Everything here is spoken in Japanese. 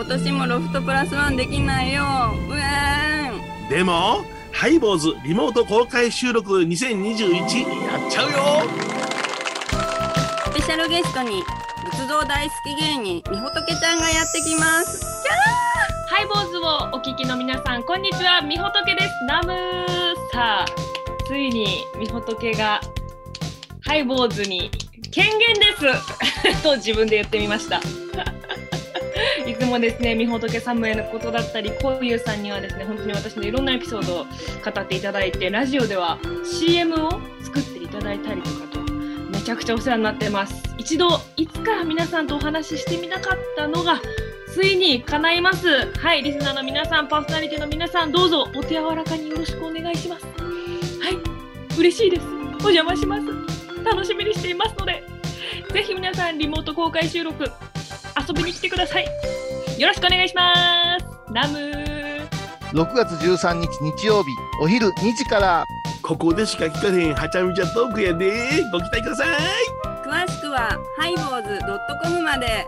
今年もロフトプラスワンできないよ。うえでもハイボーズリモート公開収録2021やっちゃうよ。スペシャルゲストに仏像大好き芸人みほとけちゃんがやってきます。ハイボーズをお聞きの皆さん、こんにちは、みほとけです。ナムさあ、ついにみほとけがハイボーズに権限です。と自分で言ってみました。いつもですね、みほとけサムへのことだったり、こういうさんにはですね、本当に私のいろんなエピソードを語っていただいて、ラジオでは CM を作っていただいたりとかと、めちゃくちゃお世話になってます。一度、いつか皆さんとお話ししてみたかったのが、ついに叶います。はい、リスナーの皆さん、パーソナリティの皆さん、どうぞお手柔らかによろしくお願いします。はい、嬉しいです。お邪魔します。楽しみにしていますので、ぜひ皆さん、リモート公開収録、遊びに来てください。よろしくお願いします。ナムー。6月13日日曜日お昼2時からここでしか聞かれへんはちゃめちゃトークやでご期待ください詳しくはハイボーズ .com まで